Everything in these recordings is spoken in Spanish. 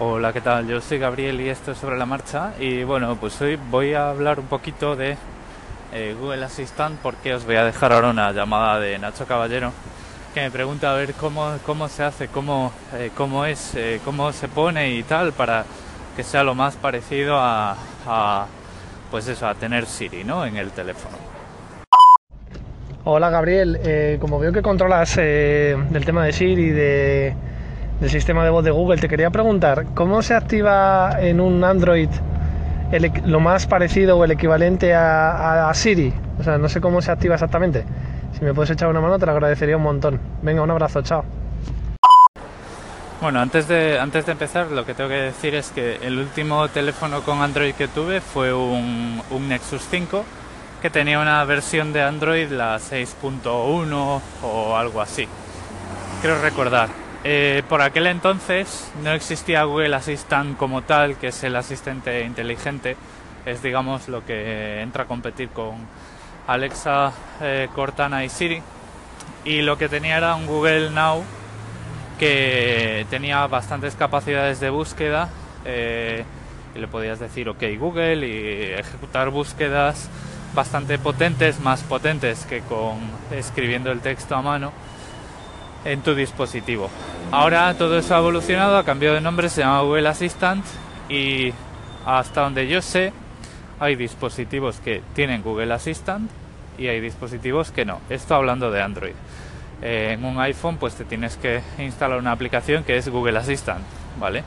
Hola, ¿qué tal? Yo soy Gabriel y esto es sobre la marcha y bueno, pues hoy voy a hablar un poquito de eh, Google Assistant porque os voy a dejar ahora una llamada de Nacho Caballero que me pregunta a ver cómo, cómo se hace, cómo, eh, cómo es, eh, cómo se pone y tal para que sea lo más parecido a, a, pues eso, a tener Siri, ¿no? En el teléfono. Hola Gabriel, como veo que controlas del tema de Siri, de, del sistema de voz de Google, te quería preguntar, ¿cómo se activa en un Android lo más parecido o el equivalente a, Siri? O sea, no sé cómo se activa exactamente. Si me puedes echar una mano te lo agradecería un montón. Venga, un abrazo, chao. Bueno, antes de, antes de empezar, lo que tengo que decir es que el último teléfono con Android que tuve fue un, un Nexus 5 que tenía una versión de Android, la 6.1 o algo así. Creo recordar. Eh, por aquel entonces no existía Google Assistant como tal, que es el asistente inteligente. Es, digamos, lo que entra a competir con Alexa, eh, Cortana y Siri. Y lo que tenía era un Google Now que tenía bastantes capacidades de búsqueda eh, y le podías decir ok Google y ejecutar búsquedas bastante potentes, más potentes que con escribiendo el texto a mano en tu dispositivo. Ahora todo eso ha evolucionado, ha cambiado de nombre, se llama Google Assistant y hasta donde yo sé hay dispositivos que tienen Google Assistant y hay dispositivos que no. Esto hablando de Android. Eh, en un iPhone pues te tienes que instalar una aplicación que es Google Assistant, ¿vale?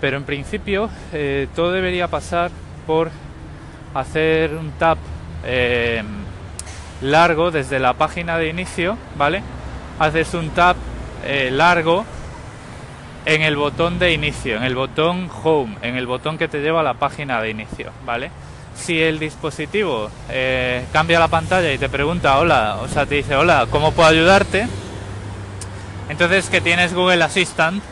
Pero en principio eh, todo debería pasar por hacer un tap eh, largo desde la página de inicio, ¿vale? Haces un tap eh, largo en el botón de inicio, en el botón Home, en el botón que te lleva a la página de inicio, ¿vale? Si el dispositivo eh, cambia la pantalla y te pregunta, hola, o sea, te dice, hola, ¿cómo puedo ayudarte? Entonces que tienes Google Assistant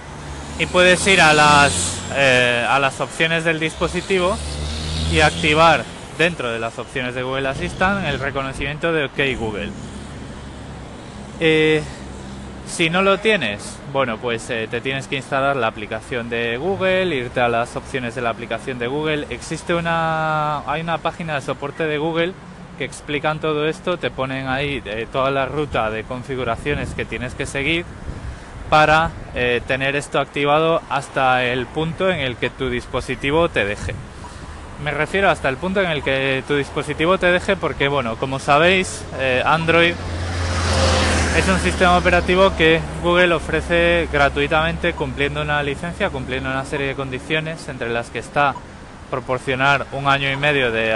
y puedes ir a las, eh, a las opciones del dispositivo y activar dentro de las opciones de Google Assistant el reconocimiento de OK Google. Si no lo tienes, bueno, pues eh, te tienes que instalar la aplicación de Google, irte a las opciones de la aplicación de Google. Existe una, hay una página de soporte de Google que explican todo esto, te ponen ahí eh, toda la ruta de configuraciones que tienes que seguir para eh, tener esto activado hasta el punto en el que tu dispositivo te deje. Me refiero hasta el punto en el que tu dispositivo te deje porque, bueno, como sabéis, eh, Android es un sistema operativo que Google ofrece gratuitamente cumpliendo una licencia, cumpliendo una serie de condiciones, entre las que está proporcionar un año y medio de,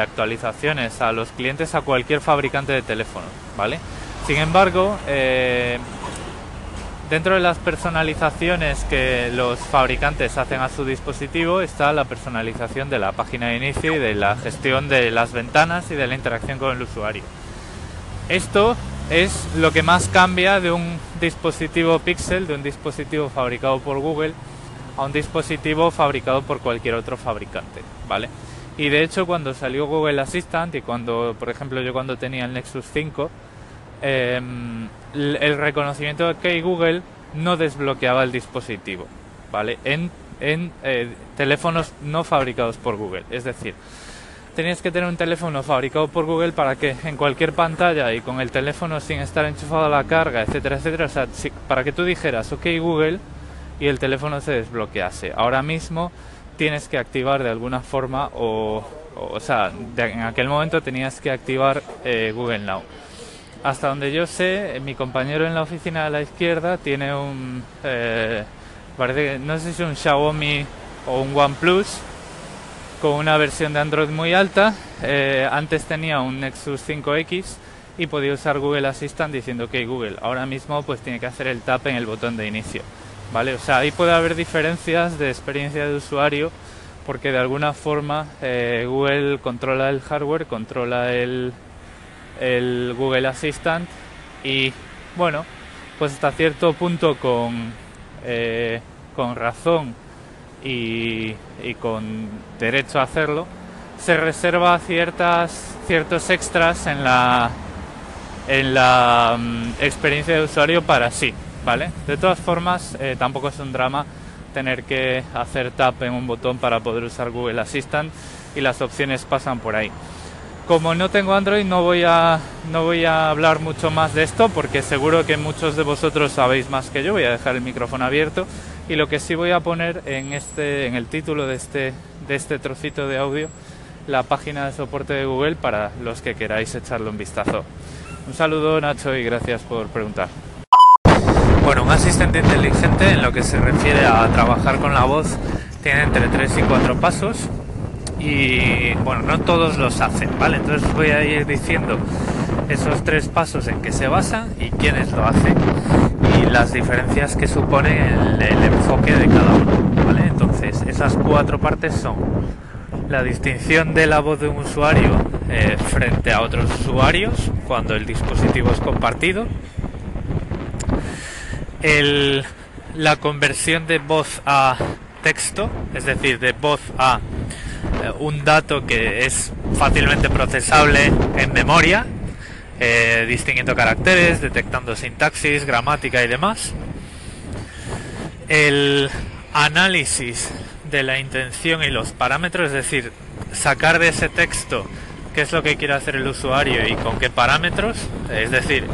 actualizaciones a los clientes a cualquier fabricante de teléfonos, ¿vale? Sin embargo, eh, dentro de las personalizaciones que los fabricantes hacen a su dispositivo está la personalización de la página de inicio y de la gestión de las ventanas y de la interacción con el usuario. Esto es lo que más cambia de un dispositivo Pixel, de un dispositivo fabricado por Google, a un dispositivo fabricado por cualquier otro fabricante, ¿vale? Y de hecho cuando salió Google Assistant y cuando, por ejemplo, yo cuando tenía el Nexus 5, eh, el reconocimiento de OK Google no desbloqueaba el dispositivo, ¿vale? En, en eh, teléfonos no fabricados por Google, es decir, tenías que tener un teléfono fabricado por Google para que en cualquier pantalla y con el teléfono sin estar enchufado a la carga, etcétera, etcétera, o sea, para que tú dijeras OK Google y el teléfono se desbloquease. Ahora mismo tienes que activar de alguna forma o, o, sea, en aquel momento tenías que activar eh, Google Now. Hasta donde yo sé, mi compañero en la oficina de la izquierda tiene un, eh, parece no sé si un Xiaomi o un OnePlus con una versión de Android muy alta. Eh, antes tenía un Nexus 5X y podía usar Google Assistant diciendo que Google. Ahora mismo pues tiene que hacer el tap en el botón de inicio. ¿Vale? O sea, ahí puede haber diferencias de experiencia de usuario porque de alguna forma eh, Google controla el hardware, controla el, el Google Assistant y bueno, pues hasta cierto punto con, eh, con razón y, y con derecho a hacerlo, se reserva ciertas, ciertos extras en la, en la mm, experiencia de usuario para sí, ¿vale? De todas formas, eh, tampoco es un drama tener que hacer tap en un botón para poder usar Google Assistant y las opciones pasan por ahí. Como no tengo Android no voy a no voy a hablar mucho más de esto porque seguro que muchos de vosotros sabéis más que yo. Voy a dejar el micrófono abierto y lo que sí voy a poner en este en el título de este de este trocito de audio la página de soporte de Google para los que queráis echarle un vistazo. Un saludo Nacho y gracias por preguntar. Bueno, un asistente inteligente en lo que se refiere a trabajar con la voz tiene entre 3 y 4 pasos y bueno, no todos los hacen, ¿vale? Entonces voy a ir diciendo esos tres pasos en que se basa y quiénes lo hacen y las diferencias que supone el, enfoque de cada uno. Entonces, esas cuatro partes son la distinción de la voz de un usuario eh, frente a otros usuarios cuando el dispositivo es compartido, la conversión de voz a texto, es decir, de voz a eh, un dato que es fácilmente procesable en memoria, eh, distinguiendo caracteres, detectando sintaxis, gramática y demás. El análisis de la intención y los parámetros, es decir, sacar de ese texto qué es lo que quiere hacer el usuario y con qué parámetros, es decir,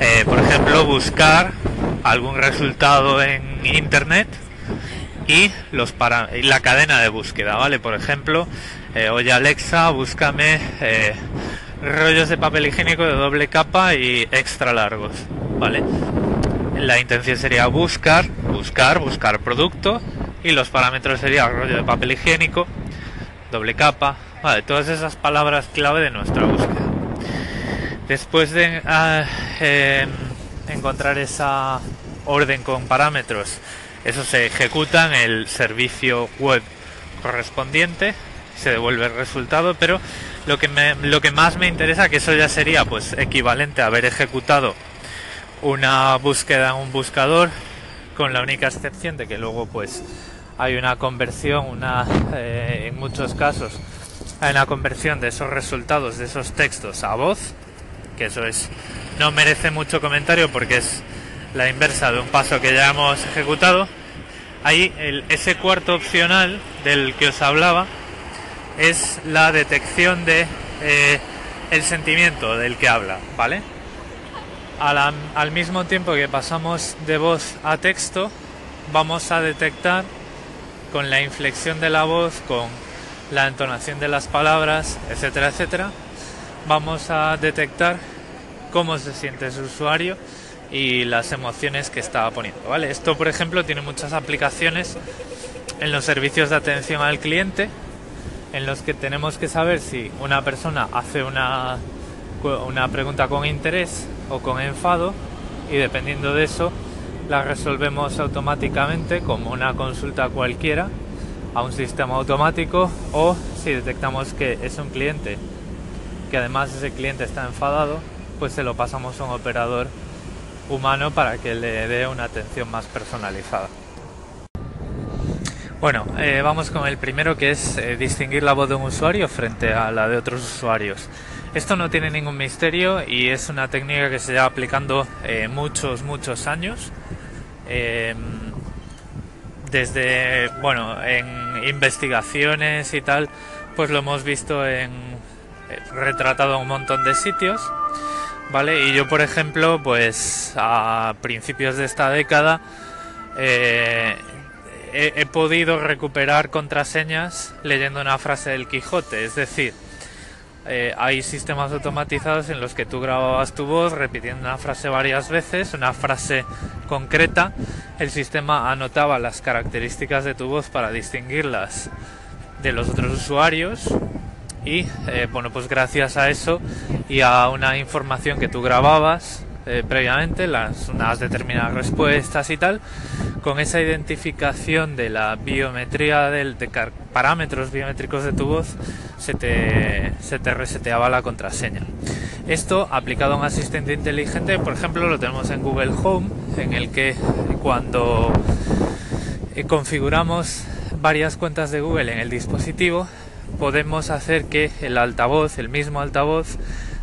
eh, por ejemplo, buscar algún resultado en internet y los para la cadena de búsqueda, ¿vale? Por ejemplo, eh, oye Alexa, búscame rollos de papel higiénico de doble capa y extra largos, ¿vale? La intención sería buscar, buscar, buscar producto, y los parámetros serían rollo de papel higiénico, doble capa, vale, todas esas palabras clave de nuestra búsqueda. Después de ah, em, encontrar esa orden con parámetros, eso se ejecuta en el servicio web correspondiente, se devuelve el resultado, pero lo que, me, lo que más me interesa, que eso ya sería pues equivalente a haber ejecutado una búsqueda en un buscador, con la única excepción de que luego pues hay una conversión, una, eh, en muchos casos hay una conversión de esos resultados, de esos textos a voz, que eso es no merece mucho comentario porque es la inversa de un paso que ya hemos ejecutado. Ahí el, ese cuarto opcional del que os hablaba es la detección de eh, el sentimiento del que habla, ¿vale? Al, mismo tiempo que pasamos de voz a texto, vamos a detectar con la inflexión de la voz, con la entonación de las palabras, etcétera, etcétera, vamos a detectar cómo se siente su usuario y las emociones que está poniendo. ¿vale? Esto, por ejemplo, tiene muchas aplicaciones en los servicios de atención al cliente, en los que tenemos que saber si una persona hace una, una pregunta con interés o con enfado y dependiendo de eso la resolvemos automáticamente como una consulta cualquiera a un sistema automático o si detectamos que es un cliente que además ese cliente está enfadado pues se lo pasamos a un operador humano para que le dé una atención más personalizada. Bueno, eh, vamos con el primero que es eh, distinguir la voz de un usuario frente a la de otros usuarios. Esto no tiene ningún misterio y es una técnica que se lleva aplicando eh, muchos, muchos años Em, desde, bueno, en investigaciones y tal, pues lo hemos visto en retratado en un montón de sitios, ¿vale? Y yo, por ejemplo, pues a principios de esta década he podido recuperar contraseñas leyendo una frase del Quijote, es decir, eh, hay sistemas automatizados en los que tú grababas tu voz repitiendo una frase varias veces, una frase concreta. El sistema anotaba las características de tu voz para distinguirlas de los otros usuarios y eh, bueno pues gracias a eso y a una información que tú grababas eh, previamente las unas determinadas respuestas y tal con esa identificación de la biometría del, de parámetros biométricos de tu voz se te, se te reseteaba la contraseña. Esto aplicado a un asistente inteligente, por ejemplo, lo tenemos en Google Home, en el que cuando eh, configuramos varias cuentas de Google en el dispositivo, podemos hacer que el altavoz, el mismo altavoz,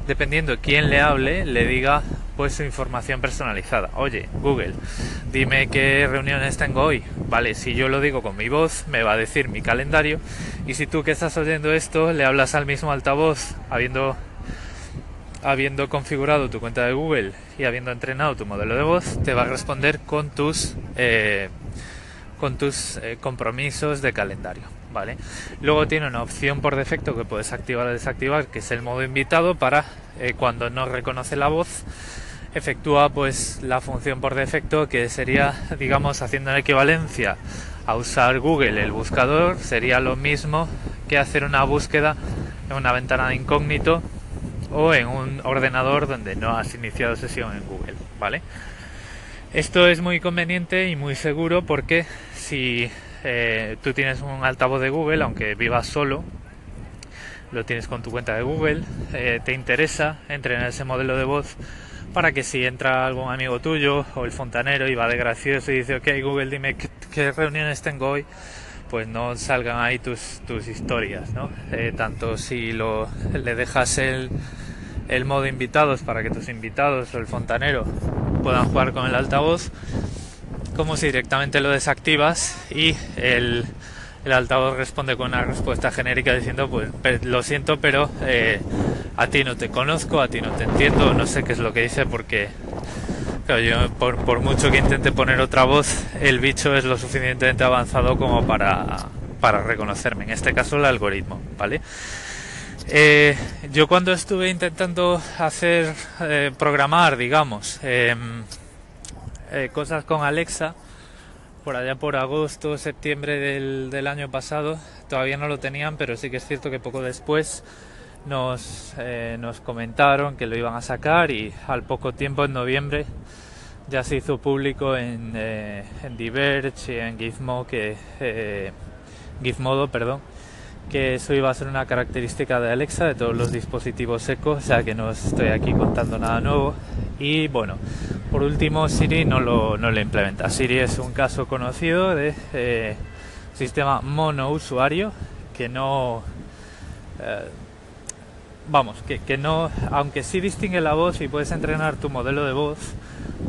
dependiendo de quién le hable, le diga pues su información personalizada. Oye, Google, dime qué reuniones tengo hoy. Vale, si yo lo digo con mi voz, me va a decir mi calendario. Y si tú que estás oyendo esto le hablas al mismo altavoz, habiendo habiendo configurado tu cuenta de Google y habiendo entrenado tu modelo de voz, te va a responder con tus eh, con tus eh, compromisos de calendario, ¿vale? Luego tiene una opción por defecto que puedes activar o desactivar, que es el modo invitado para eh, cuando no reconoce la voz efectúa pues la función por defecto que sería digamos haciendo una equivalencia a usar Google el buscador sería lo mismo que hacer una búsqueda en una ventana de incógnito o en un ordenador donde no has iniciado sesión en Google, ¿vale? Esto es muy conveniente y muy seguro porque si eh, tú tienes un altavoz de Google, aunque vivas solo, lo tienes con tu cuenta de Google, eh, te interesa, entre en ese modelo de voz para que si entra algún amigo tuyo o el fontanero y va de gracioso y dice, ok Google, dime qué, reuniones tengo hoy, pues no salgan ahí tus, tus historias, ¿no? Eh, tanto si lo, le dejas el, el modo invitados para que tus invitados o el fontanero puedan jugar con el altavoz, como si directamente lo desactivas y el, el altavoz responde con una respuesta genérica diciendo pues lo siento pero eh, a ti no te conozco, a ti no te entiendo, no sé qué es lo que dice porque yo por, por, mucho que intente poner otra voz el bicho es lo suficientemente avanzado como para, para reconocerme, en este caso el algoritmo, ¿vale? Eh, yo cuando estuve intentando hacer eh, programar, digamos, em, eh, cosas con Alexa, por allá por agosto, septiembre del, año pasado, todavía no lo tenían, pero sí que es cierto que poco después nos, nos comentaron que lo iban a sacar y al poco tiempo, en noviembre, ya se hizo público en, en Diverge y en Gizmo que Gizmodo, perdón, que eso iba a ser una característica de Alexa, de todos los dispositivos Echo, o sea que no estoy aquí contando nada nuevo. Y bueno, por último, Siri no lo, no lo implementa. Siri es un caso conocido de eh, sistema monousuario que no... Eh, vamos, que, no, aunque sí distingue la voz y puedes entrenar tu modelo de voz,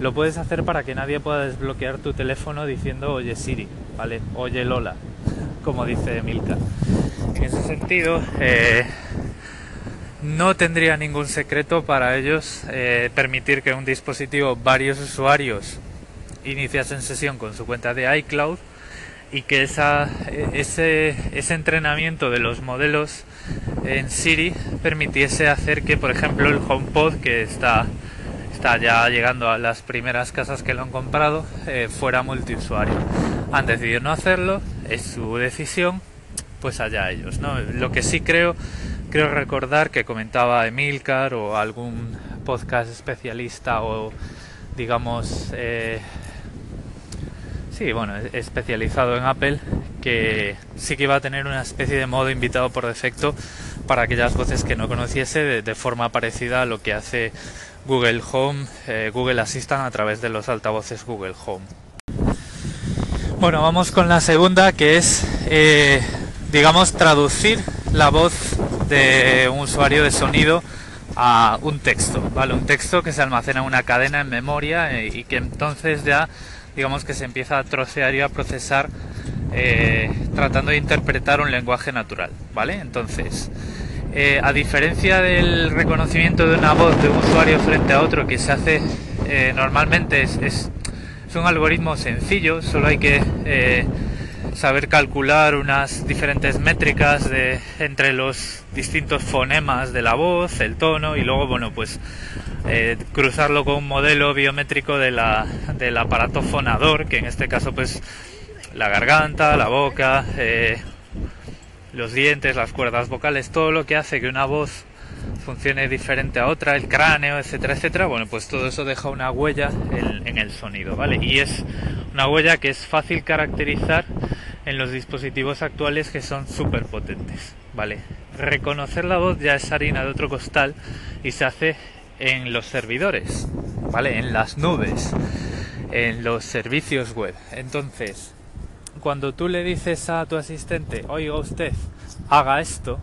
lo puedes hacer para que nadie pueda desbloquear tu teléfono diciendo oye Siri, ¿vale? Oye Lola, como dice Milka. En ese sentido, eh, no tendría ningún secreto para ellos eh, permitir que un dispositivo, varios usuarios, iniciasen sesión con su cuenta de iCloud y que esa, ese, entrenamiento de los modelos en Siri permitiese hacer que, por ejemplo, el HomePod, que está, está ya llegando a las primeras casas que lo han comprado, eh, fuera multiusuario. Han decidido no hacerlo, es su decisión, pues allá ellos. ¿no? Lo que sí creo, creo recordar que comentaba Emilcar o algún podcast especialista o digamos, eh, sí, bueno, especializado en Apple, que sí que iba a tener una especie de modo invitado por defecto para aquellas voces que no conociese de, forma parecida a lo que hace Google Home, eh, Google Assistant a través de los altavoces Google Home. Bueno, vamos con la segunda que es eh, digamos, traducir la voz de un usuario de sonido a un texto, ¿vale? Un texto que se almacena en una cadena en memoria eh, y que entonces ya, digamos que se empieza a trocear y a procesar eh, tratando de interpretar un lenguaje natural, ¿vale? Entonces, eh, a diferencia del reconocimiento de una voz de un usuario frente a otro que se hace normalmente es, es, es, un algoritmo sencillo, solo hay que saber calcular unas diferentes métricas de, entre los distintos fonemas de la voz, el tono y luego, bueno, pues eh, cruzarlo con un modelo biométrico de la, del aparato fonador, que en este caso pues la garganta, la boca, eh, los dientes, las cuerdas vocales, todo lo que hace que una voz funcione diferente a otra, el cráneo, etcétera, etcétera, bueno, pues todo eso deja una huella en, en el sonido, ¿vale? Y es una huella que es fácil caracterizar en los dispositivos actuales que son súper potentes. ¿vale? Reconocer la voz ya es harina de otro costal y se hace en los servidores, ¿vale? En las nubes, en los servicios web. Entonces, cuando tú le dices a tu asistente, oiga usted, haga esto,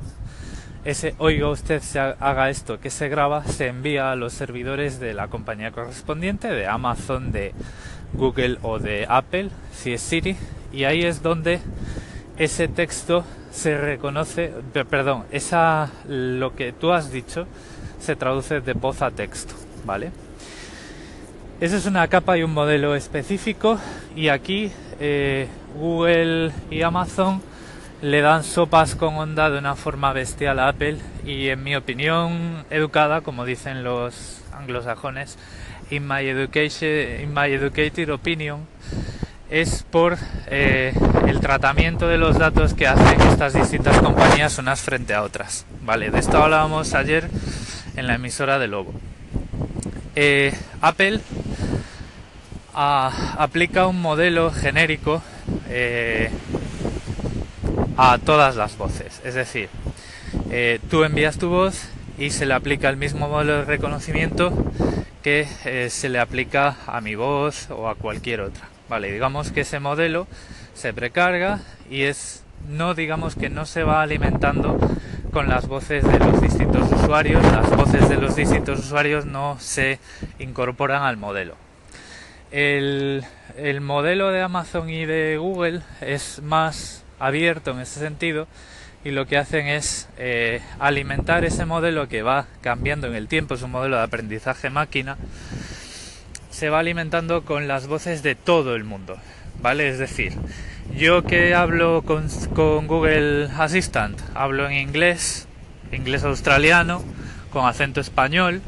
ese oiga usted haga esto que se graba se envía a los servidores de la compañía correspondiente de Amazon de Google o de Apple si es Siri y ahí es donde ese texto se reconoce perdón esa lo que tú has dicho se traduce de voz a texto vale eso es una capa y un modelo específico y aquí eh, Google y Amazon le dan sopas con onda de una forma bestial a Apple y en mi opinión educada, como dicen los anglosajones, in my, education, in my educated opinion, es por eh, el tratamiento de los datos que hacen estas distintas compañías unas frente a otras. Vale, de esto hablábamos ayer en la emisora de Lobo. Eh, Apple aplica un modelo genérico eh, a todas las voces. Es decir, tú envías tu voz y se le aplica el mismo modelo de reconocimiento que eh, se le aplica a mi voz o a cualquier otra. Vale, digamos que ese modelo se precarga y es no digamos que no se va alimentando con las voces de los distintos usuarios, las voces de los distintos usuarios no se incorporan al modelo. El, el modelo de Amazon y de Google es más abierto en ese sentido y lo que hacen es eh, alimentar ese modelo que va cambiando en el tiempo, es un modelo de aprendizaje máquina, se va alimentando con las voces de todo el mundo, ¿vale? Es decir, yo que hablo con, con Google Assistant, hablo en inglés, inglés australiano, con acento español,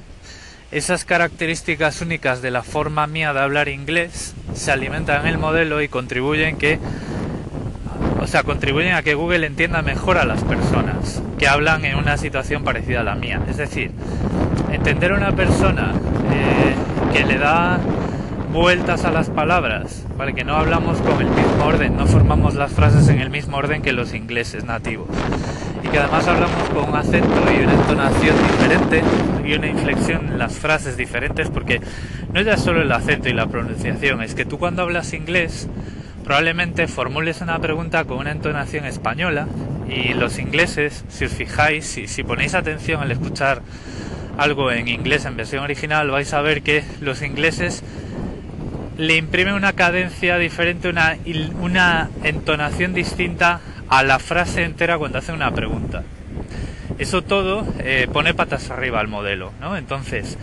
esas características únicas de la forma mía de hablar inglés se alimentan en el modelo y contribuyen que o sea, contribuyen a que Google entienda mejor a las personas que hablan en una situación parecida a la mía. Es decir, entender a una persona eh, que le da vueltas a las palabras, ¿vale? que no hablamos con el mismo orden, no formamos las frases en el mismo orden que los ingleses nativos. Y que además hablamos con un acento y una entonación diferente y una inflexión en las frases diferentes, porque no es ya solo el acento y la pronunciación, es que tú cuando hablas inglés probablemente formules una pregunta con una entonación española y los ingleses, si os fijáis, y si ponéis atención al escuchar algo en inglés en versión original, vais a ver que los ingleses le imprimen una cadencia diferente, una, una entonación distinta a la frase entera cuando hacen una pregunta. Eso todo eh, pone patas arriba al modelo, ¿no? Entonces,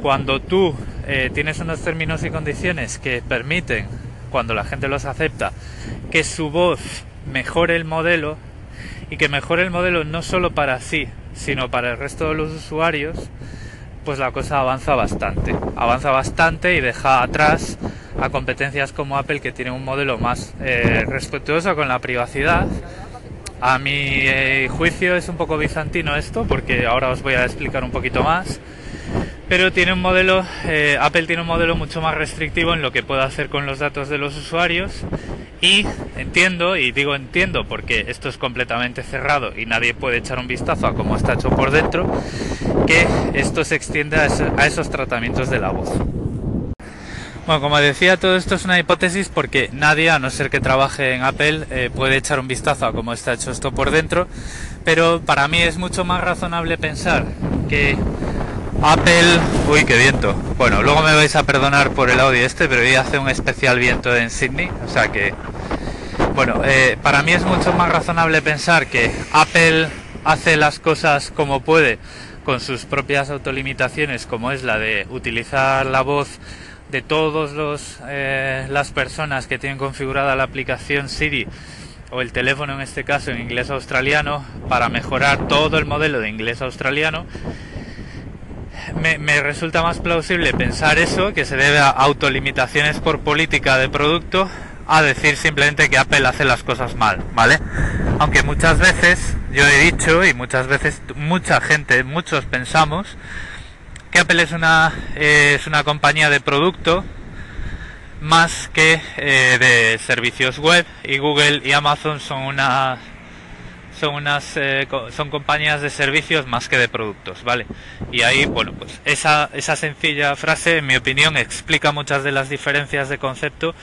cuando tú eh, tienes unos términos y condiciones que permiten cuando la gente los acepta, que su voz mejore el modelo y que mejore el modelo no solo para sí, sino para el resto de los usuarios, pues la cosa avanza bastante. Avanza bastante y deja atrás a competencias como Apple que tiene un modelo más eh, respetuoso con la privacidad. A mi eh, juicio es un poco bizantino esto porque ahora os voy a explicar un poquito más pero tiene un modelo, eh, Apple tiene un modelo mucho más restrictivo en lo que puede hacer con los datos de los usuarios y entiendo, y digo entiendo porque esto es completamente cerrado y nadie puede echar un vistazo a cómo está hecho por dentro, que esto se extiende a, esos tratamientos de la voz. Bueno, como decía, todo esto es una hipótesis porque nadie, a no ser que trabaje en Apple, eh, puede echar un vistazo a cómo está hecho esto por dentro, pero para mí es mucho más razonable pensar que Apple, uy, qué viento. Bueno, luego me vais a perdonar por el audio este, pero hoy hace un especial viento en Sydney, o sea que, bueno, eh, para mí es mucho más razonable pensar que Apple hace las cosas como puede, con sus propias autolimitaciones, como es la de utilizar la voz de todas eh, las personas que tienen configurada la aplicación Siri o el teléfono en este caso en inglés australiano para mejorar todo el modelo de inglés australiano me, resulta más plausible pensar eso, que se debe a autolimitaciones por política de producto, a decir simplemente que Apple hace las cosas mal, ¿vale? Aunque muchas veces, yo he dicho, y muchas veces mucha gente, muchos pensamos, que Apple es una, es una compañía de producto más que eh, de servicios web y Google y Amazon son una son unas eh, son compañías de servicios más que de productos, ¿vale? Y ahí, bueno, pues esa, esa sencilla frase, en mi opinión, explica muchas de las diferencias de concepto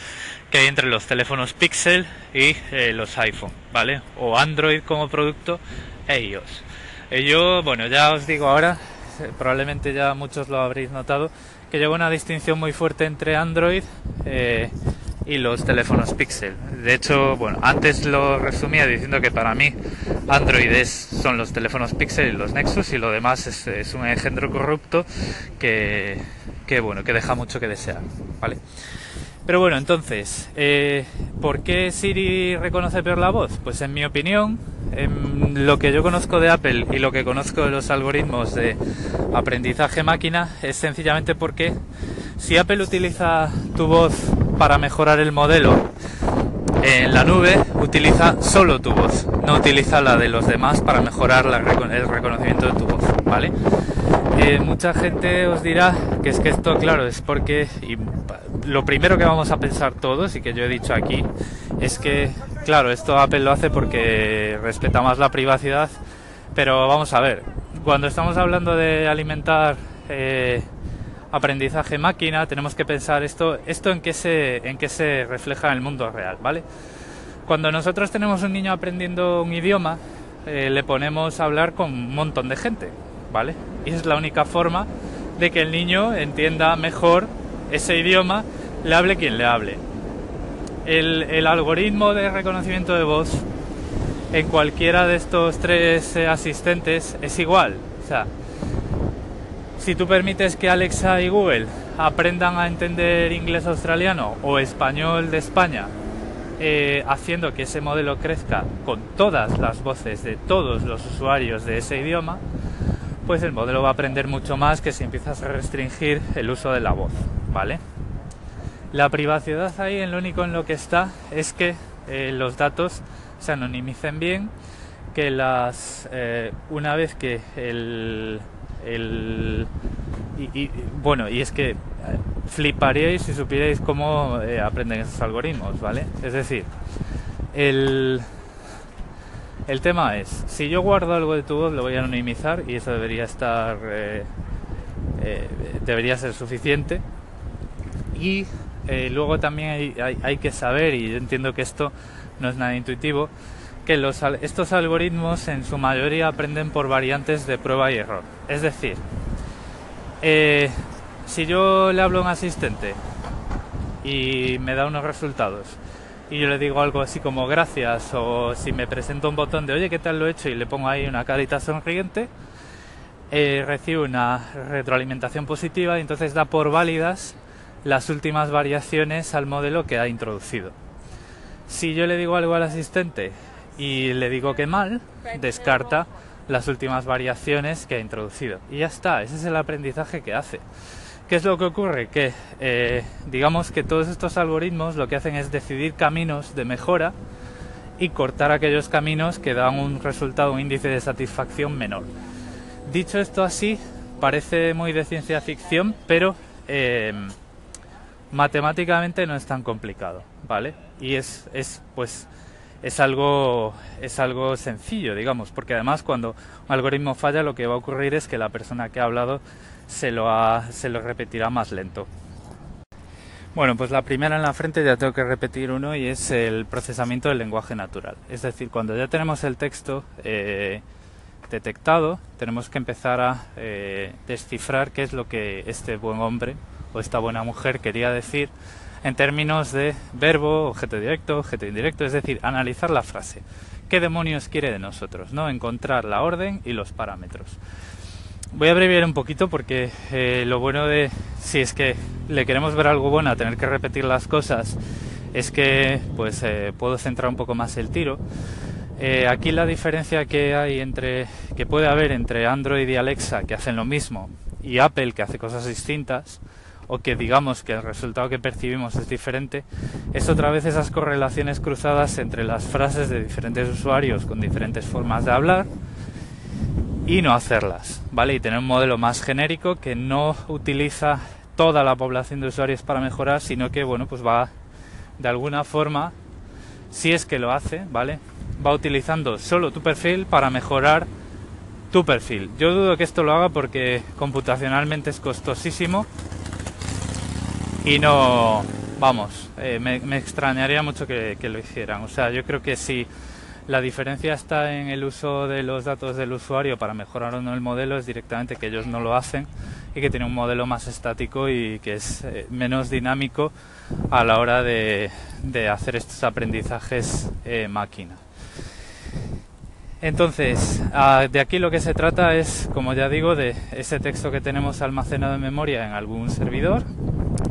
que hay entre los teléfonos Pixel y eh, los iPhone, ¿vale? O Android como producto e iOS. Eh, yo, bueno, ya os digo ahora, eh, probablemente ya muchos lo habréis notado, que llevo una distinción muy fuerte entre Android eh, y los teléfonos Pixel. De hecho, bueno, antes lo resumía diciendo que para mí Android son los teléfonos Pixel y los Nexus y lo demás es, un engendro corrupto que, que, bueno, que deja mucho que desear, ¿vale? Pero bueno, entonces, eh, ¿por qué Siri reconoce peor la voz? Pues en mi opinión, lo que yo conozco de Apple y lo que conozco de los algoritmos de aprendizaje máquina es sencillamente porque si Apple utiliza tu voz para mejorar el modelo en la nube, utiliza solo tu voz, no utiliza la de los demás para mejorar el reconocimiento de tu voz, ¿vale? Eh, mucha gente os dirá que es que esto, claro, es porque lo primero que vamos a pensar todos y que yo he dicho aquí es que, claro, esto Apple lo hace porque respeta más la privacidad, pero vamos a ver, cuando estamos hablando de alimentar eh, aprendizaje máquina, tenemos que pensar esto, esto en qué se, en qué se refleja en el mundo real, ¿vale? Cuando nosotros tenemos un niño aprendiendo un idioma, eh, le ponemos a hablar con un montón de gente, ¿vale? Y es la única forma de que el niño entienda mejor ese idioma, le hable quien le hable. El, algoritmo de reconocimiento de voz en cualquiera de estos tres eh, asistentes es igual. O sea, si tú permites que Alexa y Google aprendan a entender inglés australiano o español de España, eh, haciendo que ese modelo crezca con todas las voces de todos los usuarios de ese idioma, pues el modelo va a aprender mucho más que si empiezas a restringir el uso de la voz. ¿vale? La privacidad ahí en lo único en lo que está es que eh, los datos se anonimicen bien, que las eh, una vez que el, el y, bueno y es que eh, fliparíais si supierais cómo aprenden esos algoritmos, ¿vale? Es decir, el el tema es, si yo guardo algo de tu voz, lo voy a anonimizar y eso debería estar debería ser suficiente y eh, luego también hay, que saber, y yo entiendo que esto no es nada intuitivo, estos algoritmos en su mayoría aprenden por variantes de prueba y error. Es decir, eh, si yo le hablo a un asistente y me da unos resultados y yo le digo algo así como gracias o si me presento un botón de oye qué tal lo he hecho y le pongo ahí una carita sonriente, eh, recibo una retroalimentación positiva y entonces da por válidas las últimas variaciones al modelo que ha introducido. Si yo le digo algo al asistente y le digo que mal, descarta las últimas variaciones que ha introducido. Y ya está, ese es el aprendizaje que hace. ¿Qué es lo que ocurre? Que eh, digamos que todos estos algoritmos lo que hacen es decidir caminos de mejora y cortar aquellos caminos que dan un resultado, un índice de satisfacción menor. Dicho esto así, parece muy de ciencia ficción, pero eh, matemáticamente no es tan complicado, ¿vale? Y es, es pues es algo es algo sencillo, digamos, porque además cuando un algoritmo falla lo que va a ocurrir es que la persona que ha hablado se lo se lo repetirá más lento. Bueno, pues la primera en la frente ya tengo que repetir uno y es el procesamiento del lenguaje natural. Es decir, cuando ya tenemos el texto eh, detectado, tenemos que empezar a eh, descifrar qué es lo que este buen hombre o esta buena mujer quería decir en términos de verbo, objeto directo, objeto indirecto, es decir, analizar la frase. ¿Qué demonios quiere de nosotros? ¿No? Encontrar la orden y los parámetros. Voy a abreviar un poquito porque eh, lo bueno de si es que le queremos ver algo bueno a tener que repetir las cosas es que pues eh, puedo centrar un poco más el tiro. Eh, aquí la diferencia que hay entre que puede haber entre Android y Alexa que hacen lo mismo y Apple que hace cosas distintas o que digamos que el resultado que percibimos es diferente, es otra vez esas correlaciones cruzadas entre las frases de diferentes usuarios con diferentes formas de hablar y no hacerlas, ¿vale? Y tener un modelo más genérico que no utiliza toda la población de usuarios para mejorar, sino que, bueno, pues va de alguna forma, si es que lo hace, ¿vale? Va utilizando solo tu perfil para mejorar tu perfil. Yo dudo que esto lo haga porque computacionalmente es costosísimo y no, vamos, eh, me, extrañaría mucho que, lo hicieran. O sea, yo creo que si La diferencia está en el uso de los datos del usuario para mejorar o no el modelo, es directamente que ellos no lo hacen y que tiene un modelo más estático y que es eh, menos dinámico a la hora de, hacer estos aprendizajes eh, máquina. Entonces, ah, de aquí lo que se trata es, como ya digo, de ese texto que tenemos almacenado en memoria en algún servidor,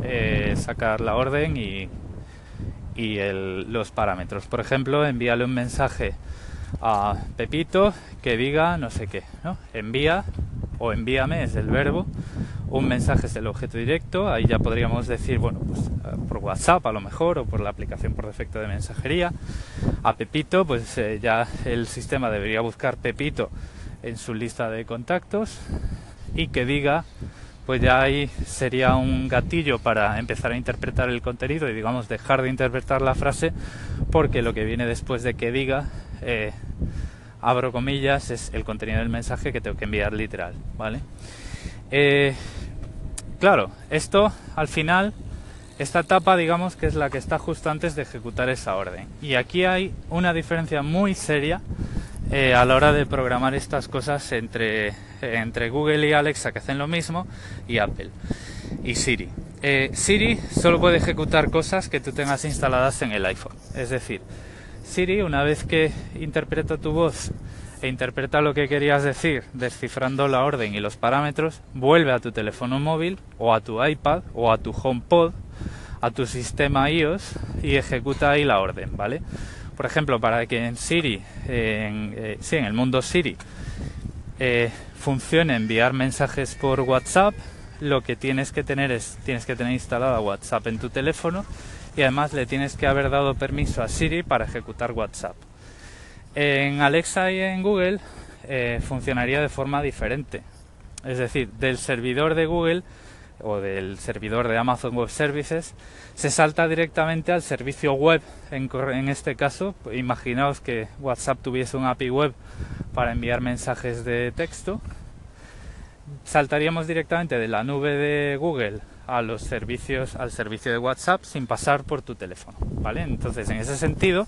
eh, sacar la orden y, los parámetros. Por ejemplo, envíale un mensaje a Pepito que diga no sé qué, ¿no? Envía o envíame es el verbo, un mensaje es el objeto directo, ahí ya podríamos decir, bueno, pues eh, por WhatsApp a lo mejor o por la aplicación por defecto de mensajería. A Pepito, pues eh, ya el sistema debería buscar Pepito en su lista de contactos y que diga, pues ya ahí sería un gatillo para empezar a interpretar el contenido y digamos dejar de interpretar la frase porque lo que viene después de que diga, eh, abro comillas, es el contenido del mensaje que tengo que enviar literal, ¿vale? Claro, esto al final, esta etapa digamos que es la que está justo antes de ejecutar esa orden. Y aquí hay una diferencia muy seria eh, a la hora de programar estas cosas entre, Google y Alexa que hacen lo mismo y Apple y Siri. Eh, Siri solo puede ejecutar cosas que tú tengas instaladas en el iPhone. Es decir, Siri una vez que interpreta tu voz e interpreta lo que querías decir descifrando la orden y los parámetros, vuelve a tu teléfono móvil o a tu iPad o a tu HomePod, a tu sistema iOS y ejecuta ahí la orden, ¿vale? Por ejemplo, para que en Siri, en, eh, sí, en el mundo Siri, eh, funcione enviar mensajes por WhatsApp, lo que tienes que tener es, tienes que tener instalada WhatsApp en tu teléfono y además le tienes que haber dado permiso a Siri para ejecutar WhatsApp. En Alexa y en Google eh, funcionaría de forma diferente. Es decir, del servidor de Google o del servidor de Amazon Web Services se salta directamente al servicio web. En, en este caso, imaginaos que WhatsApp tuviese un API web para enviar mensajes de texto. Saltaríamos directamente de la nube de Google a los servicios, al servicio de WhatsApp sin pasar por tu teléfono, ¿vale? Entonces, en ese sentido,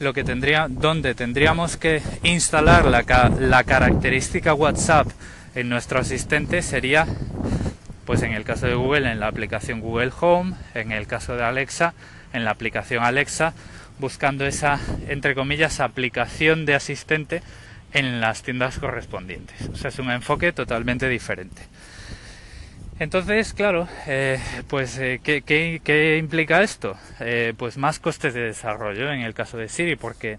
lo que tendría, donde tendríamos que instalar la, la característica WhatsApp en nuestro asistente sería, pues en el caso de Google, en la aplicación Google Home, en el caso de Alexa, en la aplicación Alexa, buscando esa, entre comillas, aplicación de asistente en las tiendas correspondientes. O sea, es un enfoque totalmente diferente. Entonces, claro, eh, pues eh, ¿qué, implica esto? Eh, pues más costes de desarrollo en el caso de Siri, porque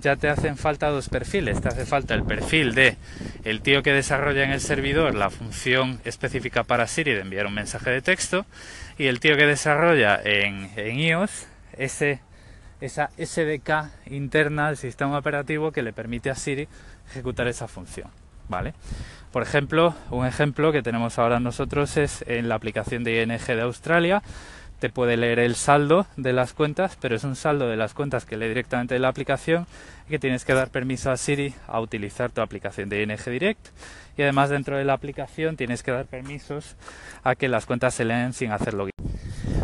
ya te hacen falta dos perfiles. Te hace falta el perfil de el tío que desarrolla en el servidor la función específica para Siri de enviar un mensaje de texto y el tío que desarrolla en, en iOS ese, esa SDK interna del sistema operativo que le permite a Siri ejecutar esa función. ¿Vale? Por ejemplo, un ejemplo que tenemos ahora nosotros es en la aplicación de ING de Australia. Te puede leer el saldo de las cuentas, pero es un saldo de las cuentas que lee directamente de la aplicación y que tienes que dar permiso a Siri a utilizar tu aplicación de ING Direct. Y además dentro de la aplicación tienes que dar permisos a que las cuentas se leen sin hacer login.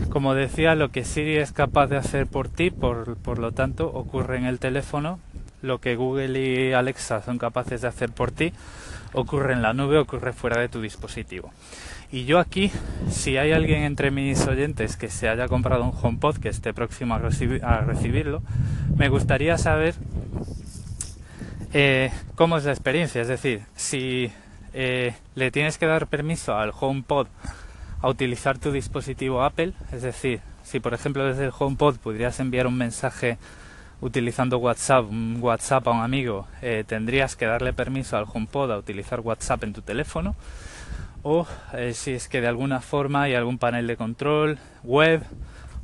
Como decía, lo que Siri es capaz de hacer por ti, por, por lo tanto, ocurre en el teléfono. Lo que Google y Alexa son capaces de hacer por ti, ocurre en la nube, ocurre fuera de tu dispositivo. Y yo aquí, si hay alguien entre mis oyentes que se haya comprado un HomePod que esté próximo a, recibirlo, me gustaría saber eh, cómo es la experiencia. Es decir, si eh, le tienes que dar permiso al HomePod a utilizar tu dispositivo Apple, es decir, si por ejemplo desde el HomePod pudieras enviar un mensaje utilizando WhatsApp, un WhatsApp a un amigo, eh, tendrías que darle permiso al HomePod a utilizar WhatsApp en tu teléfono. O eh, si es que de alguna forma hay algún panel de control web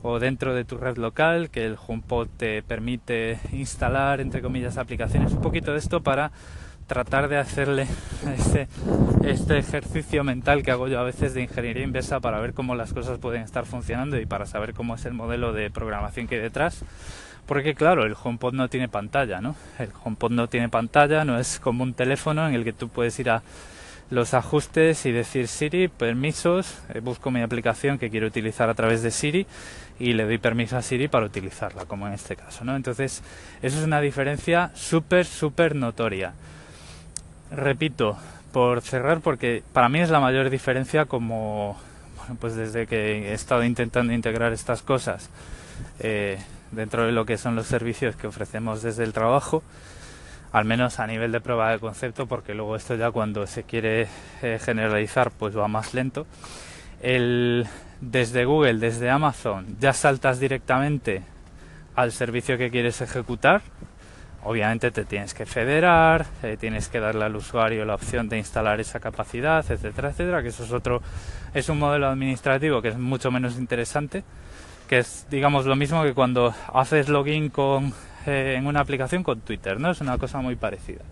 o dentro de tu red local que el HomePod te permite instalar, entre comillas, aplicaciones. Un poquito de esto para tratar de hacerle este, este ejercicio mental que hago yo a veces de ingeniería inversa para ver cómo las cosas pueden estar funcionando y para saber cómo es el modelo de programación que hay detrás porque claro, el HomePod no tiene pantalla, ¿no? El HomePod no tiene pantalla, no es como un teléfono en el que tú puedes ir a los ajustes y decir Siri, permisos, eh, busco mi aplicación que quiero utilizar a través de Siri y le doy permiso a Siri para utilizarla, como en este caso, ¿no? Entonces, eso es una diferencia súper, súper notoria. Repito, por cerrar, porque para mí es la mayor diferencia como, pues desde que he estado intentando integrar estas cosas eh, dentro de lo que son los servicios que ofrecemos desde el trabajo, al menos a nivel de prueba de concepto, porque luego esto ya cuando se quiere eh, generalizar pues va más lento. El, desde Google, desde Amazon, ya saltas directamente al servicio que quieres ejecutar. Obviamente te tienes que federar, eh, tienes que darle al usuario la opción de instalar esa capacidad, etcétera, etcétera, que eso es otro, es un modelo administrativo que es mucho menos interesante, que es digamos lo mismo que cuando haces login con eh, en una aplicación con Twitter, ¿no? Es una cosa muy parecida.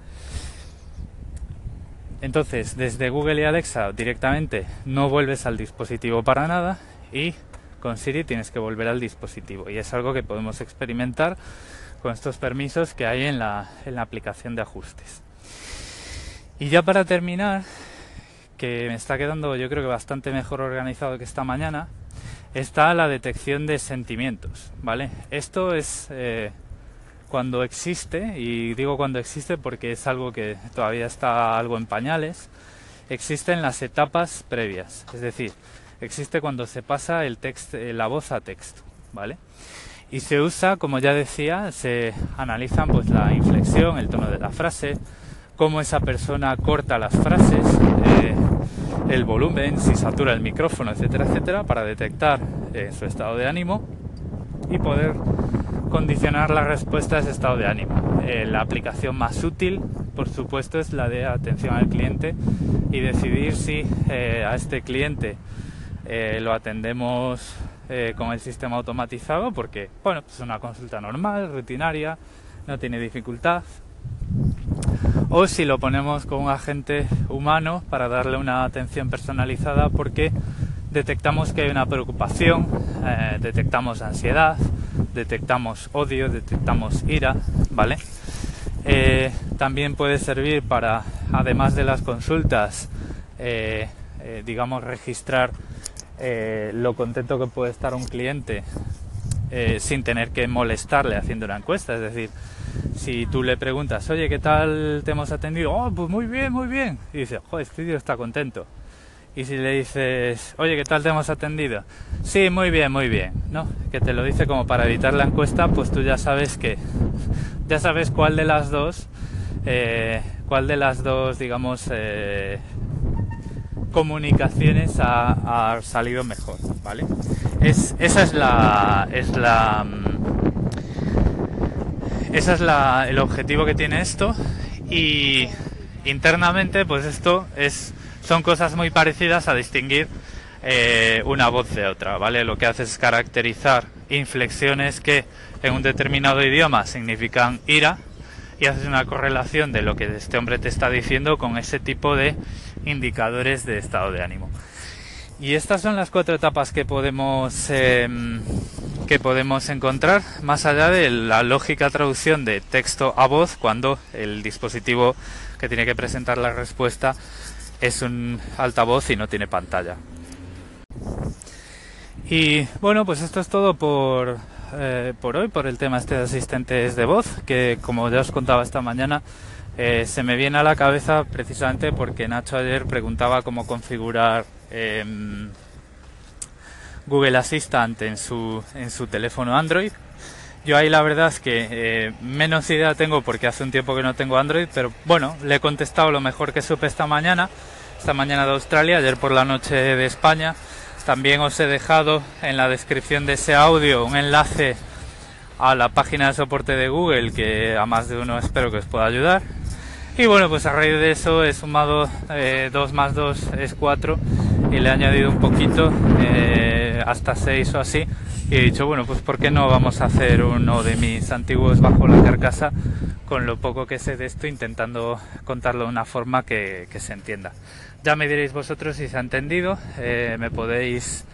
Entonces, desde Google y Alexa directamente no vuelves al dispositivo para nada y con Siri tienes que volver al dispositivo. Y es algo que podemos experimentar con estos permisos que hay en la, en la aplicación de ajustes. Y ya para terminar, que me está quedando yo creo que bastante mejor organizado que esta mañana, está la detección de sentimientos, ¿vale? Esto es eh, cuando existe, y digo cuando existe porque es algo que todavía está algo en pañales, existen las etapas previas, es decir, existe cuando se pasa el texto, eh, la voz a texto, ¿vale? Y se usa, como ya decía, se analizan pues la inflexión, el tono de la frase, cómo esa persona corta las frases, eh, el volumen, si satura el micrófono, etcétera, etcétera, para detectar eh, su estado de ánimo y poder condicionar la respuesta a ese estado de ánimo. Eh, la aplicación más útil, por supuesto, es la de atención al cliente y decidir si eh, a este cliente eh, lo atendemos con el sistema automatizado, porque bueno, pues es una consulta normal, rutinaria, no tiene dificultad. O si lo ponemos con un agente humano para darle una atención personalizada, porque detectamos que hay una preocupación, detectamos ansiedad, detectamos odio, detectamos ira, ¿vale? Eh, también puede servir para, además de las consultas, eh, eh, digamos, registrar lo contento que puede estar un cliente sin tener que molestarle haciendo una encuesta. Es decir, si tú le preguntas, oye, ¿qué tal te hemos atendido? Oh, pues muy bien, muy bien. Y dice, joder, este tío está contento. Y si le dices, oye, ¿qué tal te hemos atendido? Sí, muy bien, muy bien, ¿no? Que te lo dice como para evitar la encuesta, pues tú ya sabes que, ya sabes cuál de las dos, eh, cuál de las dos, digamos, eh, comunicaciones ha, salido mejor, ¿vale? Es, esa es la, es la, mm, esa es la, el objetivo que tiene esto y internamente, pues esto es son cosas muy parecidas a distinguir eh, una voz de otra, ¿vale? Lo que hace es caracterizar inflexiones que en un determinado idioma significan ira y haces una correlación de lo que este hombre te está diciendo con ese tipo de indicadores de estado de ánimo. Y estas son las cuatro etapas que podemos em, que podemos encontrar más allá de la lógica traducción de texto a voz cuando el dispositivo que tiene que presentar la respuesta es un altavoz y no tiene pantalla. Y bueno, pues esto es todo por, eh, por hoy, por el tema este de asistentes de voz, que como ya os contaba esta mañana, eh, se me viene a la cabeza precisamente porque Nacho ayer preguntaba cómo configurar em, Google Assistant en su, en su teléfono Android. Yo ahí la verdad es que eh, menos idea tengo porque hace un tiempo que no tengo Android, pero bueno, le he contestado lo mejor que supe esta mañana esta mañana de Australia, ayer por la noche de España. También os he dejado en la descripción de ese audio un enlace a la página de soporte de Google que a más de uno espero que os pueda ayudar. Y bueno, pues a raíz de eso he sumado 2 eh, más 2 es 4 y le he añadido un poquito eh, hasta 6 o así. Y he dicho, bueno, pues ¿por qué no vamos a hacer uno de mis antiguos bajo la carcasa con lo poco que sé de esto, intentando contarlo de una forma que se entienda. Ya me diréis vosotros si se ha entendido. Eh, me podéis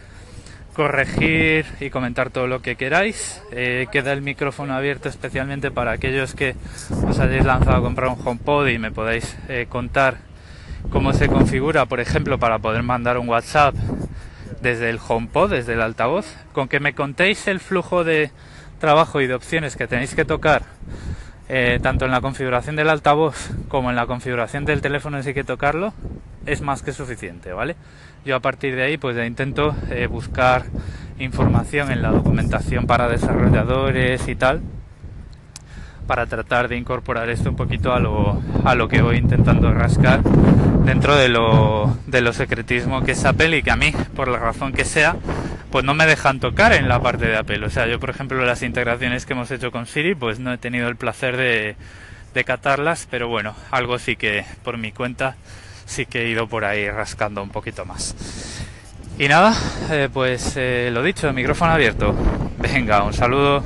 corregir y comentar todo lo que queráis. Eh, queda el micrófono abierto especialmente para aquellos que os hayáis lanzado a comprar un HomePod y me podáis eh, contar cómo se configura, por ejemplo, para poder mandar un WhatsApp desde el HomePod, desde el altavoz, con que me contéis el flujo de trabajo y de opciones que tenéis que tocar, eh, tanto en la configuración del altavoz como en la configuración del teléfono en sí que tocarlo, es más que suficiente, ¿vale? Yo a partir de ahí pues intento eh, buscar información en la documentación para desarrolladores y tal, para tratar de incorporar esto un poquito a lo, a lo que voy intentando rascar dentro de lo, de lo secretismo que es Apple y que a mí, por la razón que sea, pues no me dejan tocar en la parte de Apple. O sea, yo por ejemplo las integraciones que hemos hecho con Siri, pues no he tenido el placer de, de catarlas, pero bueno, algo sí que por mi cuenta sí que he ido por ahí rascando un poquito más. Y nada, eh, pues eh, lo dicho, micrófono abierto. Venga, un saludo.